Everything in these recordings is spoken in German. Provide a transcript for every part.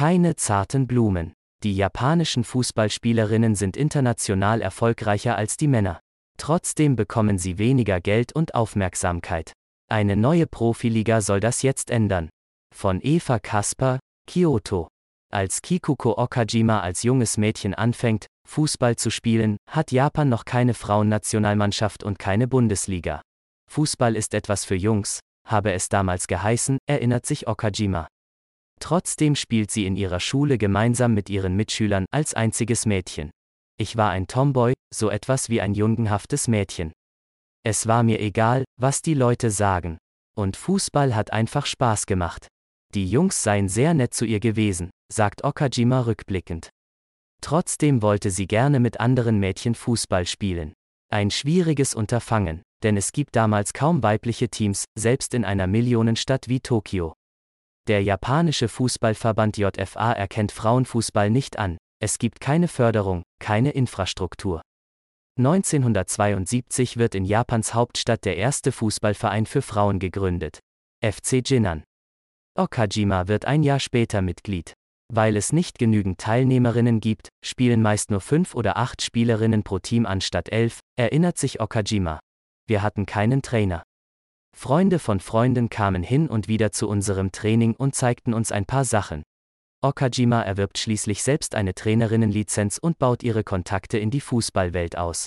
Keine zarten Blumen. Die japanischen Fußballspielerinnen sind international erfolgreicher als die Männer. Trotzdem bekommen sie weniger Geld und Aufmerksamkeit. Eine neue Profiliga soll das jetzt ändern. Von Eva Kasper, Kyoto. Als Kikuko Okajima als junges Mädchen anfängt, Fußball zu spielen, hat Japan noch keine Frauennationalmannschaft und keine Bundesliga. Fußball ist etwas für Jungs, habe es damals geheißen, erinnert sich Okajima. Trotzdem spielt sie in ihrer Schule gemeinsam mit ihren Mitschülern als einziges Mädchen. Ich war ein Tomboy, so etwas wie ein jungenhaftes Mädchen. Es war mir egal, was die Leute sagen. Und Fußball hat einfach Spaß gemacht. Die Jungs seien sehr nett zu ihr gewesen, sagt Okajima rückblickend. Trotzdem wollte sie gerne mit anderen Mädchen Fußball spielen. Ein schwieriges Unterfangen, denn es gibt damals kaum weibliche Teams, selbst in einer Millionenstadt wie Tokio. Der japanische Fußballverband JFA erkennt Frauenfußball nicht an, es gibt keine Förderung, keine Infrastruktur. 1972 wird in Japans Hauptstadt der erste Fußballverein für Frauen gegründet. FC Jinan. Okajima wird ein Jahr später Mitglied. Weil es nicht genügend Teilnehmerinnen gibt, spielen meist nur fünf oder acht Spielerinnen pro Team anstatt elf, erinnert sich Okajima. Wir hatten keinen Trainer. Freunde von Freunden kamen hin und wieder zu unserem Training und zeigten uns ein paar Sachen. Okajima erwirbt schließlich selbst eine Trainerinnenlizenz und baut ihre Kontakte in die Fußballwelt aus.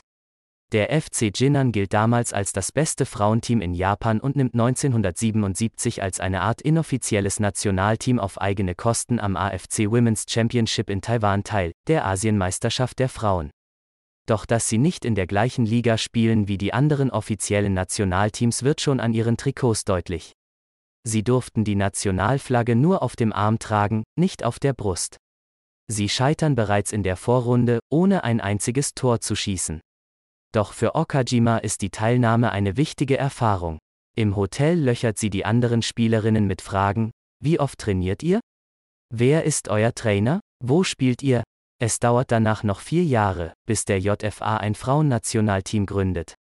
Der FC Jinan gilt damals als das beste Frauenteam in Japan und nimmt 1977 als eine Art inoffizielles Nationalteam auf eigene Kosten am AFC Women's Championship in Taiwan teil, der Asienmeisterschaft der Frauen. Doch dass sie nicht in der gleichen Liga spielen wie die anderen offiziellen Nationalteams wird schon an ihren Trikots deutlich. Sie durften die Nationalflagge nur auf dem Arm tragen, nicht auf der Brust. Sie scheitern bereits in der Vorrunde, ohne ein einziges Tor zu schießen. Doch für Okajima ist die Teilnahme eine wichtige Erfahrung. Im Hotel löchert sie die anderen Spielerinnen mit Fragen, wie oft trainiert ihr? Wer ist euer Trainer? Wo spielt ihr? Es dauert danach noch vier Jahre, bis der JFA ein Frauennationalteam gründet.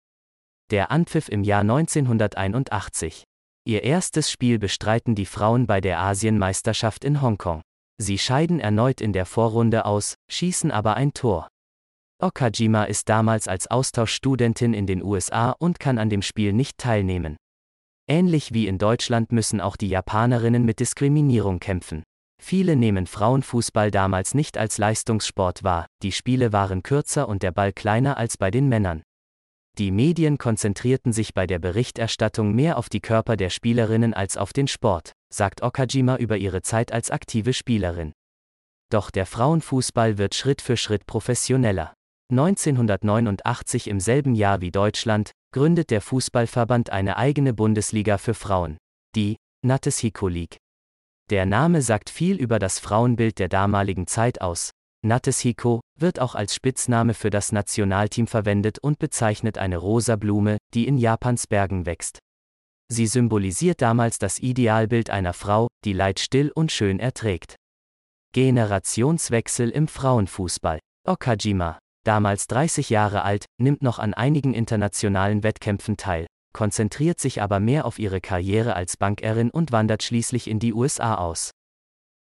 Der Anpfiff im Jahr 1981. Ihr erstes Spiel bestreiten die Frauen bei der Asienmeisterschaft in Hongkong. Sie scheiden erneut in der Vorrunde aus, schießen aber ein Tor. Okajima ist damals als Austauschstudentin in den USA und kann an dem Spiel nicht teilnehmen. Ähnlich wie in Deutschland müssen auch die Japanerinnen mit Diskriminierung kämpfen. Viele nehmen Frauenfußball damals nicht als Leistungssport wahr, die Spiele waren kürzer und der Ball kleiner als bei den Männern. Die Medien konzentrierten sich bei der Berichterstattung mehr auf die Körper der Spielerinnen als auf den Sport, sagt Okajima über ihre Zeit als aktive Spielerin. Doch der Frauenfußball wird Schritt für Schritt professioneller. 1989 im selben Jahr wie Deutschland, gründet der Fußballverband eine eigene Bundesliga für Frauen, die Nattes Hiko League. Der Name sagt viel über das Frauenbild der damaligen Zeit aus. Nattes Hiko wird auch als Spitzname für das Nationalteam verwendet und bezeichnet eine rosa Blume, die in Japans Bergen wächst. Sie symbolisiert damals das Idealbild einer Frau, die Leid still und schön erträgt. Generationswechsel im Frauenfußball. Okajima, damals 30 Jahre alt, nimmt noch an einigen internationalen Wettkämpfen teil, konzentriert sich aber mehr auf ihre Karriere als Bankerin und wandert schließlich in die USA aus.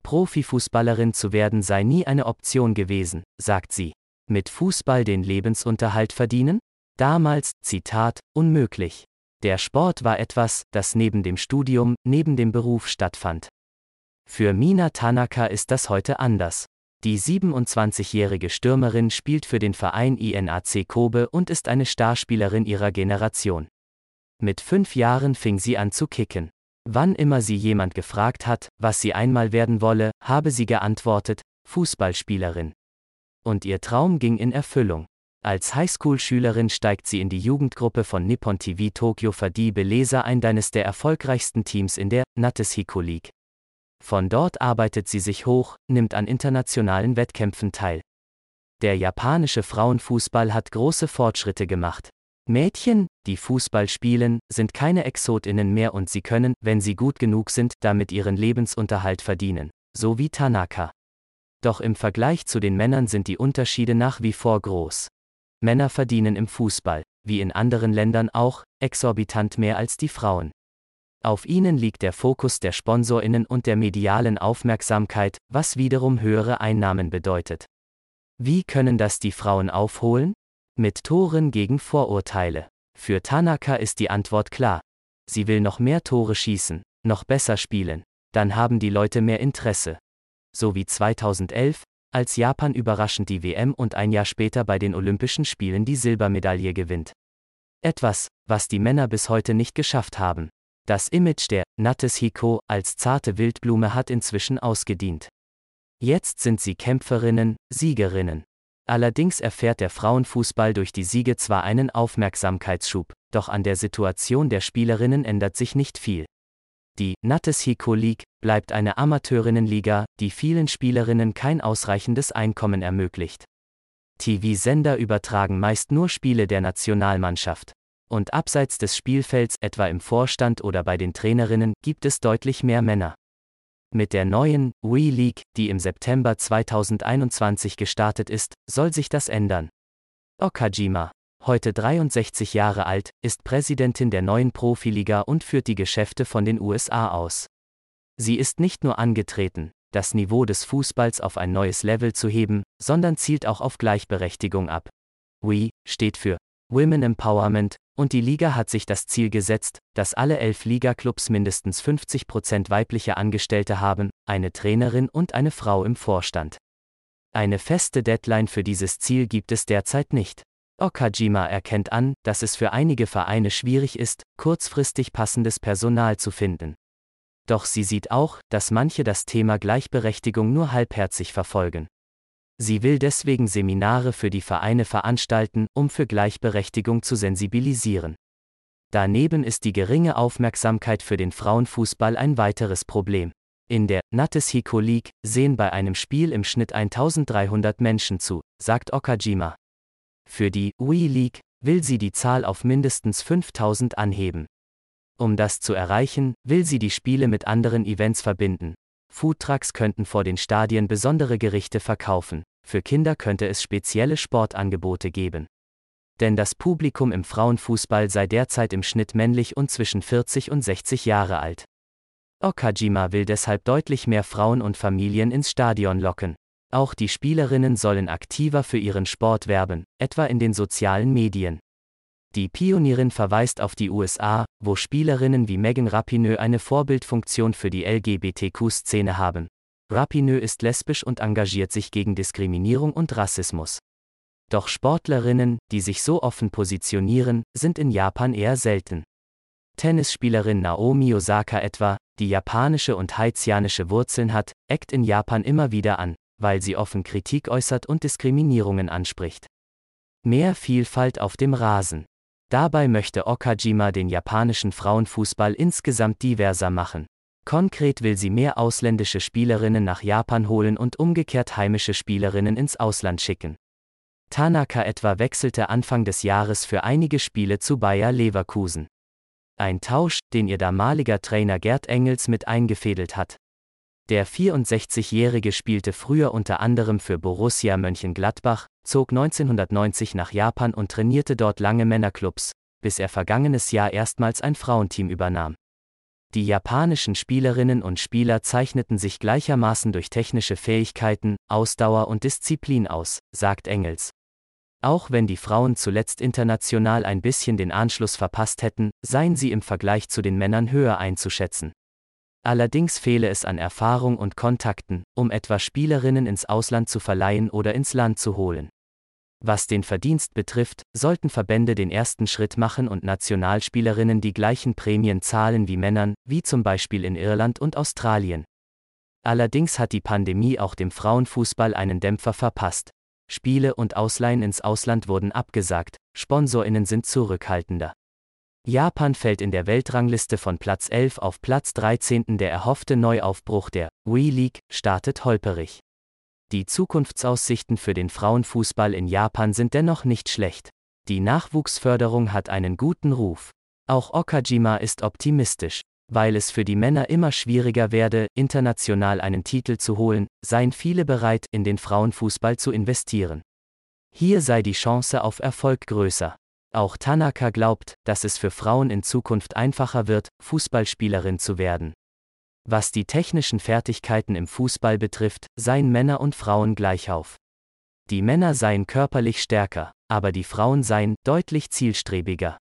Profifußballerin zu werden sei nie eine Option gewesen, sagt sie. Mit Fußball den Lebensunterhalt verdienen? Damals, Zitat, unmöglich. Der Sport war etwas, das neben dem Studium, neben dem Beruf stattfand. Für Mina Tanaka ist das heute anders. Die 27-jährige Stürmerin spielt für den Verein INAC Kobe und ist eine Starspielerin ihrer Generation. Mit fünf Jahren fing sie an zu kicken. Wann immer sie jemand gefragt hat, was sie einmal werden wolle, habe sie geantwortet, Fußballspielerin. Und ihr Traum ging in Erfüllung. Als Highschool-Schülerin steigt sie in die Jugendgruppe von Nippon TV Tokyo Fadi Belesa ein, eines der erfolgreichsten Teams in der Nattes Hiko League. Von dort arbeitet sie sich hoch, nimmt an internationalen Wettkämpfen teil. Der japanische Frauenfußball hat große Fortschritte gemacht. Mädchen, die Fußball spielen, sind keine Exotinnen mehr und sie können, wenn sie gut genug sind, damit ihren Lebensunterhalt verdienen, so wie Tanaka. Doch im Vergleich zu den Männern sind die Unterschiede nach wie vor groß. Männer verdienen im Fußball, wie in anderen Ländern auch, exorbitant mehr als die Frauen. Auf ihnen liegt der Fokus der Sponsorinnen und der medialen Aufmerksamkeit, was wiederum höhere Einnahmen bedeutet. Wie können das die Frauen aufholen? Mit Toren gegen Vorurteile. Für Tanaka ist die Antwort klar. Sie will noch mehr Tore schießen, noch besser spielen. Dann haben die Leute mehr Interesse. So wie 2011, als Japan überraschend die WM und ein Jahr später bei den Olympischen Spielen die Silbermedaille gewinnt. Etwas, was die Männer bis heute nicht geschafft haben. Das Image der Nattes Hiko als zarte Wildblume hat inzwischen ausgedient. Jetzt sind sie Kämpferinnen, Siegerinnen. Allerdings erfährt der Frauenfußball durch die Siege zwar einen Aufmerksamkeitsschub, doch an der Situation der Spielerinnen ändert sich nicht viel. Die Nattes Hiko League bleibt eine Amateurinnenliga, die vielen Spielerinnen kein ausreichendes Einkommen ermöglicht. TV-Sender übertragen meist nur Spiele der Nationalmannschaft. Und abseits des Spielfelds, etwa im Vorstand oder bei den Trainerinnen, gibt es deutlich mehr Männer. Mit der neuen Wii League, die im September 2021 gestartet ist, soll sich das ändern. Okajima, heute 63 Jahre alt, ist Präsidentin der neuen Profiliga und führt die Geschäfte von den USA aus. Sie ist nicht nur angetreten, das Niveau des Fußballs auf ein neues Level zu heben, sondern zielt auch auf Gleichberechtigung ab. Wii steht für Women Empowerment, und die Liga hat sich das Ziel gesetzt, dass alle elf Liga-Clubs mindestens 50% weibliche Angestellte haben, eine Trainerin und eine Frau im Vorstand. Eine feste Deadline für dieses Ziel gibt es derzeit nicht. Okajima erkennt an, dass es für einige Vereine schwierig ist, kurzfristig passendes Personal zu finden. Doch sie sieht auch, dass manche das Thema Gleichberechtigung nur halbherzig verfolgen. Sie will deswegen Seminare für die Vereine veranstalten, um für Gleichberechtigung zu sensibilisieren. Daneben ist die geringe Aufmerksamkeit für den Frauenfußball ein weiteres Problem. In der Nattes Hiko League sehen bei einem Spiel im Schnitt 1300 Menschen zu, sagt Okajima. Für die Wii League will sie die Zahl auf mindestens 5000 anheben. Um das zu erreichen, will sie die Spiele mit anderen Events verbinden. Foodtrucks könnten vor den Stadien besondere Gerichte verkaufen für Kinder könnte es spezielle Sportangebote geben. Denn das Publikum im Frauenfußball sei derzeit im Schnitt männlich und zwischen 40 und 60 Jahre alt. Okajima will deshalb deutlich mehr Frauen und Familien ins Stadion locken. Auch die Spielerinnen sollen aktiver für ihren Sport werben, etwa in den sozialen Medien. Die Pionierin verweist auf die USA, wo Spielerinnen wie Megan Rapinoe eine Vorbildfunktion für die LGBTQ-Szene haben. Rapinoe ist lesbisch und engagiert sich gegen Diskriminierung und Rassismus. Doch Sportlerinnen, die sich so offen positionieren, sind in Japan eher selten. Tennisspielerin Naomi Osaka etwa, die japanische und haitianische Wurzeln hat, eckt in Japan immer wieder an, weil sie offen Kritik äußert und Diskriminierungen anspricht. Mehr Vielfalt auf dem Rasen. Dabei möchte Okajima den japanischen Frauenfußball insgesamt diverser machen. Konkret will sie mehr ausländische Spielerinnen nach Japan holen und umgekehrt heimische Spielerinnen ins Ausland schicken. Tanaka etwa wechselte Anfang des Jahres für einige Spiele zu Bayer Leverkusen. Ein Tausch, den ihr damaliger Trainer Gerd Engels mit eingefädelt hat. Der 64-Jährige spielte früher unter anderem für Borussia Mönchengladbach, zog 1990 nach Japan und trainierte dort lange Männerclubs, bis er vergangenes Jahr erstmals ein Frauenteam übernahm. Die japanischen Spielerinnen und Spieler zeichneten sich gleichermaßen durch technische Fähigkeiten, Ausdauer und Disziplin aus, sagt Engels. Auch wenn die Frauen zuletzt international ein bisschen den Anschluss verpasst hätten, seien sie im Vergleich zu den Männern höher einzuschätzen. Allerdings fehle es an Erfahrung und Kontakten, um etwa Spielerinnen ins Ausland zu verleihen oder ins Land zu holen. Was den Verdienst betrifft, sollten Verbände den ersten Schritt machen und Nationalspielerinnen die gleichen Prämien zahlen wie Männern, wie zum Beispiel in Irland und Australien. Allerdings hat die Pandemie auch dem Frauenfußball einen Dämpfer verpasst. Spiele und Ausleihen ins Ausland wurden abgesagt, Sponsorinnen sind zurückhaltender. Japan fällt in der Weltrangliste von Platz 11 auf Platz 13. Der erhoffte Neuaufbruch der Wii League startet holperig. Die Zukunftsaussichten für den Frauenfußball in Japan sind dennoch nicht schlecht. Die Nachwuchsförderung hat einen guten Ruf. Auch Okajima ist optimistisch. Weil es für die Männer immer schwieriger werde, international einen Titel zu holen, seien viele bereit, in den Frauenfußball zu investieren. Hier sei die Chance auf Erfolg größer. Auch Tanaka glaubt, dass es für Frauen in Zukunft einfacher wird, Fußballspielerin zu werden. Was die technischen Fertigkeiten im Fußball betrifft, seien Männer und Frauen gleich auf. Die Männer seien körperlich stärker, aber die Frauen seien deutlich zielstrebiger.